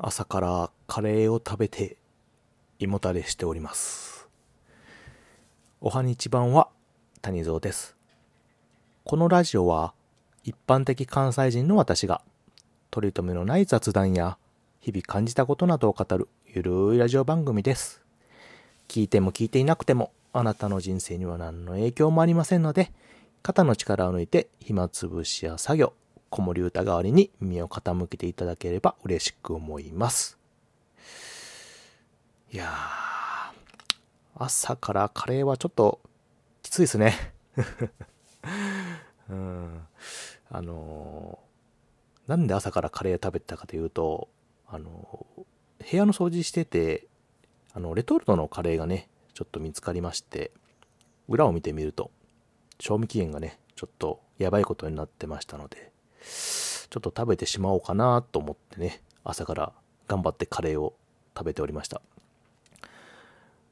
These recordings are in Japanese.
朝からカレーを食べて胃もたれしております。おはにちばんは谷蔵です。このラジオは一般的関西人の私が取り留めのない雑談や日々感じたことなどを語るゆるいラジオ番組です。聞いても聞いていなくてもあなたの人生には何の影響もありませんので肩の力を抜いて暇つぶしや作業子守歌代わりに耳を傾けていただければ嬉しく思います。いや、朝からカレーはちょっときついですね。うん、あのー、なんで朝からカレー食べてたかというと、あのー、部屋の掃除してて、あの、レトルトのカレーがね、ちょっと見つかりまして、裏を見てみると、賞味期限がね、ちょっとやばいことになってましたので、ちょっと食べてしまおうかなと思ってね、朝から頑張ってカレーを食べておりました。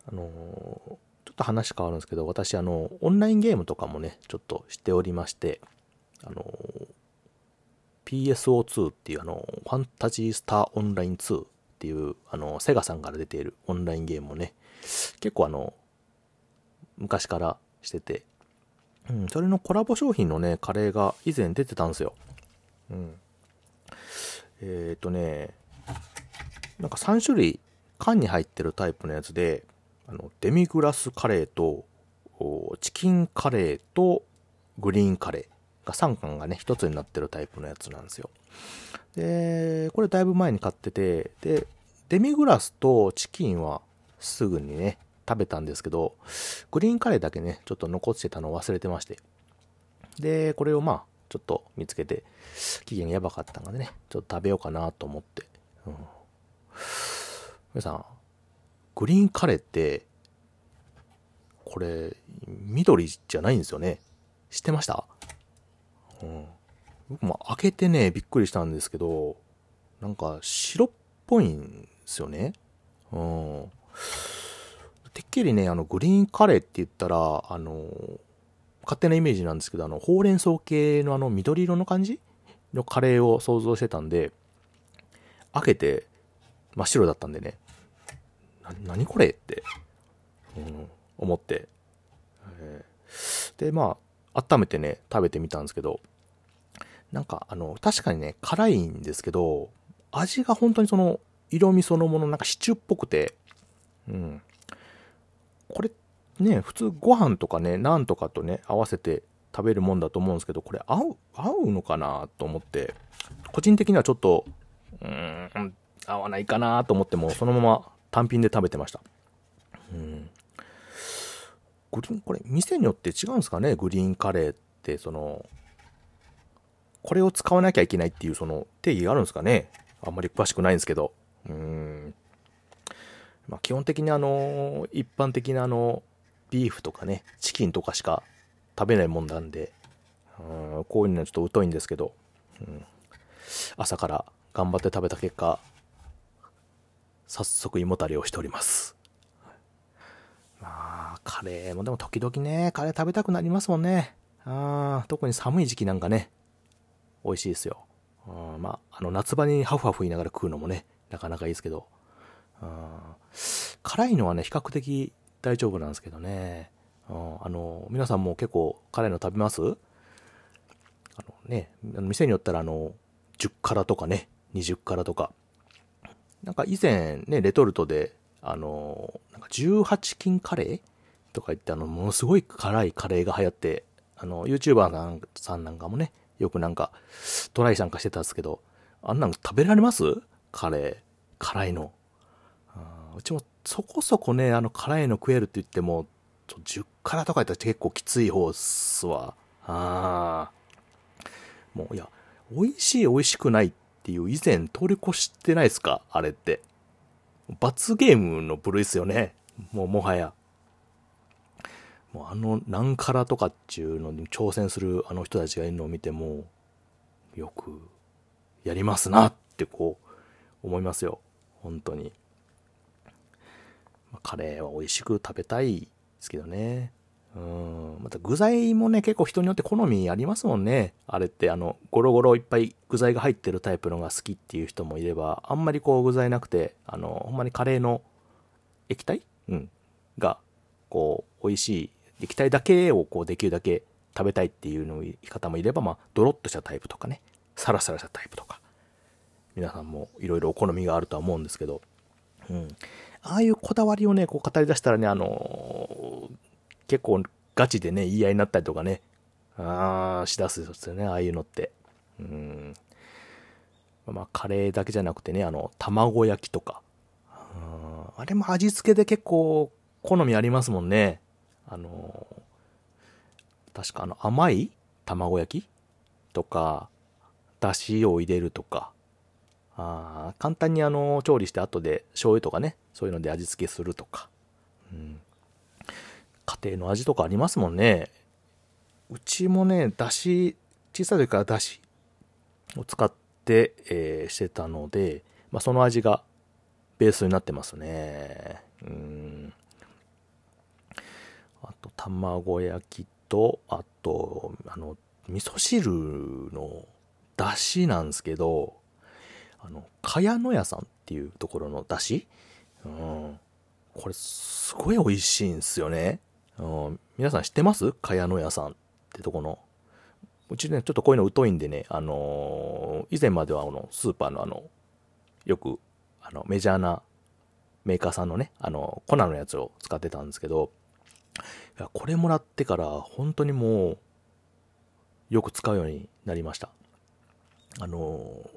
あのー、ちょっと話変わるんですけど、私、あの、オンラインゲームとかもね、ちょっとしておりまして、あのー、PSO2 っていうあの、ファンタジースターオンライン2っていう、あの、セガさんから出ているオンラインゲームをね、結構あの、昔からしてて、うん、それのコラボ商品のね、カレーが以前出てたんですよ。うん。えっ、ー、とね、なんか3種類缶に入ってるタイプのやつで、あの、デミグラスカレーと、チキンカレーとグリーンカレーが3缶がね、1つになってるタイプのやつなんですよ。で、これだいぶ前に買ってて、で、デミグラスとチキンはすぐにね、食べたんですけど、グリーンカレーだけね、ちょっと残ってたのを忘れてまして。で、これをまあ、ちょっと見つけて、期限やばかったのでね、ちょっと食べようかなと思って。うん。皆さん、グリーンカレーって、これ、緑じゃないんですよね？知ってました？うん。僕も開けてね、びっくりしたんですけど、なんか白っぽいんですよね？うん。てっきりね、あの、グリーンカレーって言ったら、あの、勝手なイメージなんですけど、あの、ほうれん草系のあの緑色の感じのカレーを想像してたんで、開けて真っ白だったんでね、な、何これって、うん、思って、えー、で、まあ、温めてね、食べてみたんですけど、なんか、あの、確かにね、辛いんですけど、味が本当にその、色味そのもの、なんかシチューっぽくて、うん。これっね、普通ご飯とかね、ナンとかとね、合わせて食べるもんだと思うんですけど、これ合う、合うのかなと思って、個人的にはちょっと、うーん、合わないかなと思っても、そのまま単品で食べてました。うん。グリーン、これ、店によって違うんですかねグリーンカレーって、その、これを使わなきゃいけないっていうその定義があるんですかねあんまり詳しくないんですけど。うん。まあ、基本的にあの、一般的なあの、ビーフとかね、チキンとかしか食べないもんなんで、うん、こういうのはちょっと疎いんですけど、うん、朝から頑張って食べた結果、早速胃もたれをしております。まあ、カレーもでも時々ね、カレー食べたくなりますもんね。あ特に寒い時期なんかね、美味しいですよ。あまあ、あの夏場にハフハフ言いながら食うのもね、なかなかいいですけど、あ辛いのはね、比較的大丈夫なんですけどね。うん、あの、皆さんも結構辛いの食べます？あのね、店によったらあの、10辛とかね、20辛とか。なんか以前ね、レトルトで、あの、なんか18金カレーとか言って、あの、ものすごい辛いカレーが流行って、あの、YouTuber さんなんかもね、よくなんか、トライ参加してたんですけど、あんなの食べられます？カレー。辛いの。うちもそこそこね、あの、辛いの食えるって言っても、10辛とかやったら結構きつい方っすわ。ああ。もう、いや、美味しい美味しくないっていう以前通り越してないですか？あれって。罰ゲームの部類っすよね。もうもはや。もうあの何辛とかっていうのに挑戦するあの人たちがいるのを見ても、よくやりますなってこう思いますよ。本当に。まカレーは美味しく食べたいですけどね。うん。また具材もね、結構人によって好みありますもんね。あれって、あの、ゴロゴロいっぱい具材が入ってるタイプのが好きっていう人もいれば、あんまりこう具材なくて、あの、ほんまにカレーの液体？うん。が、こう、美味しい。液体だけをこう、できるだけ食べたいっていうの方もいれば、まあ、ドロッとしたタイプとかね、サラサラしたタイプとか、皆さんもいろいろお好みがあるとは思うんですけど、うん。ああいうこだわりをね、こう語り出したらね、あの結構ガチでね、言い合いになったりとかね、あーしだすですよね、ああいうのって。うん。まあ、カレーだけじゃなくてね、あの、卵焼きとか。うんあれも味付けで結構好みありますもんね。あの、確かあの、甘い卵焼きとか、だしを入れるとか、あ簡単にあの、調理して後で醤油とかね、そういうので味付けするとか。うん家庭の味とかありますもんね。うちもね、だし、小さい時からだしを使って、えーしてたので、まあ、その味がベースになってますね。うん。あと、卵焼きと、あと、あの、味噌汁のだしなんですけど、あの、茅野屋さんっていうところのだし、うん。これ、すごい美味しいんですよね。うん、皆さん知ってます？茅野屋さんってとこの。うちね、ちょっとこういうの疎いんでね、あのー以前まではあの、スーパーのあの、よく、あの、メジャーなメーカーさんのね、あの、粉のやつを使ってたんですけど、いやこれもらってから、本当にもう、よく使うようになりました。あのー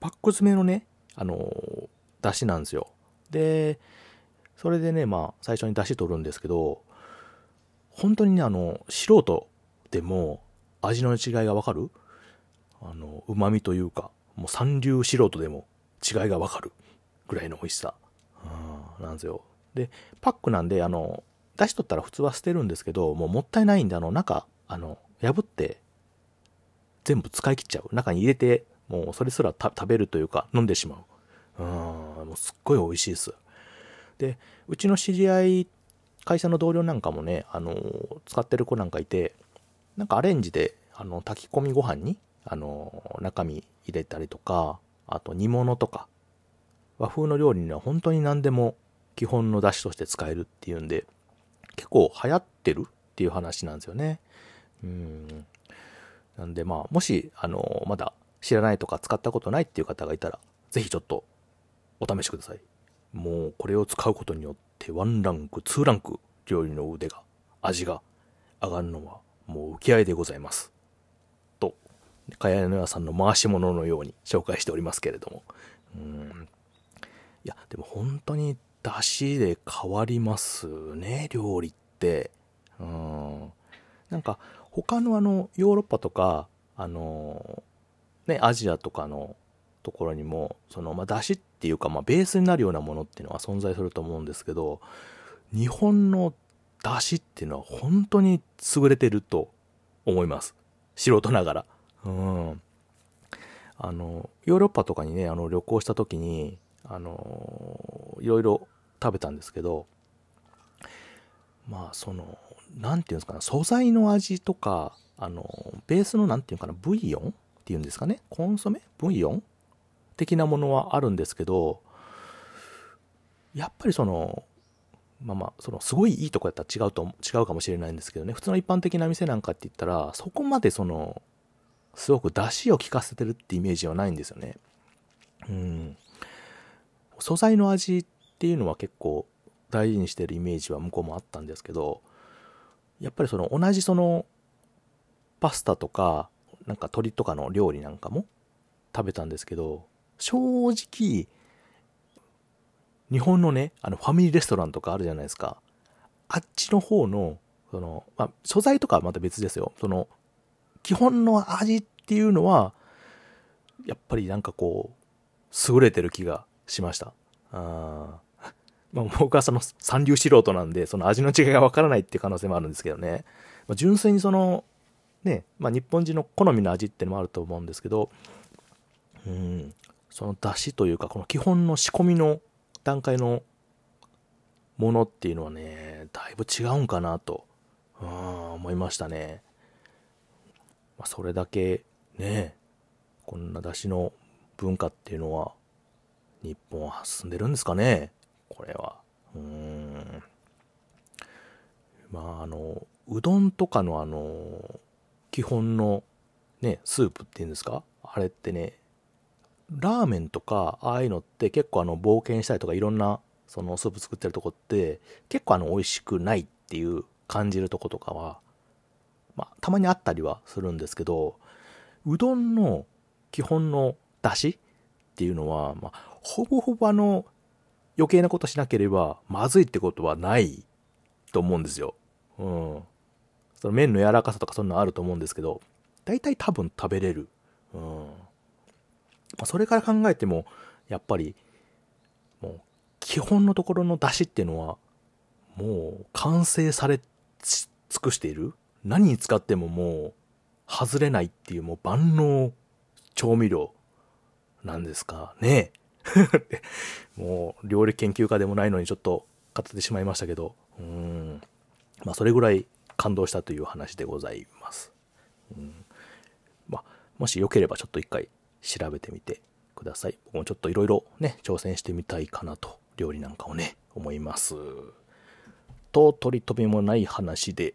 パック詰めのね、あのー出汁なんですよ。で、それでね、まあ、最初に出汁取るんですけど、本当にね、あの、素人でも味の違いがわかる？あの、旨味というか、もう三流素人でも違いがわかるぐらいの美味しさ、うんなんですよ。で、パックなんで、あの、出し取ったら普通は捨てるんですけど、もうもったいないんで、あの、中、あの、破って、全部使い切っちゃう。中に入れて、もうそれすら食べるというか、飲んでしまう。うん、もうすっごい美味しいです。で、うちの知り合い、会社の同僚なんかもね、あの、使ってる子なんかいて、なんかアレンジで、あの、炊き込みご飯に、あの、中身入れたりとか、あと煮物とか、和風の料理には本当に何でも基本の出汁として使えるっていうんで、結構流行ってるっていう話なんですよね。うん。なんでまあ、もし、あの、まだ知らないとか使ったことないっていう方がいたら、ぜひちょっとお試しください。もうこれを使うことによってワンランク、ツーランク料理の腕が、味が上がるのはもう浮き合いでございます。と、かやの屋さんの回し物のように紹介しておりますけれども。うん。いや、でも本当に出汁で変わりますね、料理って。うん。なんか他のあの、ヨーロッパとか、あの、ね、アジアとかのところにも、その、まあ、出汁っていうか、まあ、ベースになるようなものっていうのは存在すると思うんですけど、日本の出汁っていうのは本当に優れてると思います。素人ながら。うん。あの、ヨーロッパとかにね、あの、旅行した時に、あの、いろいろ食べたんですけど、まあ、その、なんていうんですかね、素材の味とか、あの、ベースのなんていうかな、ブイヨンいうんですかね、コンソメ？ブイヨン？的なものはあるんですけど、やっぱりその、まあまあ、そのすごいいいとこやったら違うと、違うかもしれないんですけどね、普通の一般的な店なんかって言ったら、そこまでその、すごく出汁を効かせてるってイメージはないんですよね。うん。素材の味っていうのは結構大事にしてるイメージは向こうもあったんですけど、やっぱりその同じそのパスタとか、なんか鶏とかの料理なんかも食べたんですけど、正直、日本のね、あのファミリーレストランとかあるじゃないですか。あっちの方の、その、まあ、素材とかはまた別ですよ。その、基本の味っていうのは、やっぱりなんかこう、優れてる気がしました。あ まあ、僕はその三流素人なんで、その味の違いがわからないっていう可能性もあるんですけどね。まあ、純粋にその、ね、まあ、日本人の好みの味ってのもあると思うんですけど、うん、その出汁というか、この基本の仕込みの段階のものっていうのはね、だいぶ違うんかなとうん思いましたね。まあ、それだけね、こんな出汁の文化っていうのは日本は進んでるんですかねこれは。うん。まああの、うどんとかのあの、基本のね、スープっていうんですか？あれってね、ラーメンとか、ああいうのって結構あの、冒険したりとかいろんな、そのスープ作ってるとこって、結構あの、美味しくないっていう感じるとことかは、まあ、たまにあったりはするんですけど、うどんの基本の出汁っていうのは、まあ、ほぼほぼあの、余計なことしなければまずいってことはないと思うんですよ。うん。その麺の柔らかさとかそんなのあると思うんですけど、大体多分食べれる。うん。それから考えても、やっぱり、もう、基本のところの出汁っていうのは、もう完成され尽くしている。何に使ってももう、外れないっていうもう万能調味料なんですかね。もう、料理研究家でもないのにちょっと語ってしまいましたけど、うん。まあ、それぐらい感動したという話でございます。うん、まあ、もしよければちょっと一回調べてみてください。僕もちょっといろいろね、挑戦してみたいかなと、料理なんかをね、思います。と、取り留めもない話で、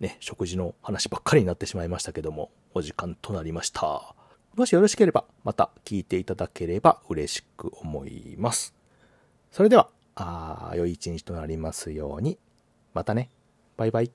ね、食事の話ばっかりになってしまいましたけども、お時間となりました。もしよろしければ、また聞いていただければ嬉しく思います。それでは、あ良い一日となりますように。またね。バイバイ。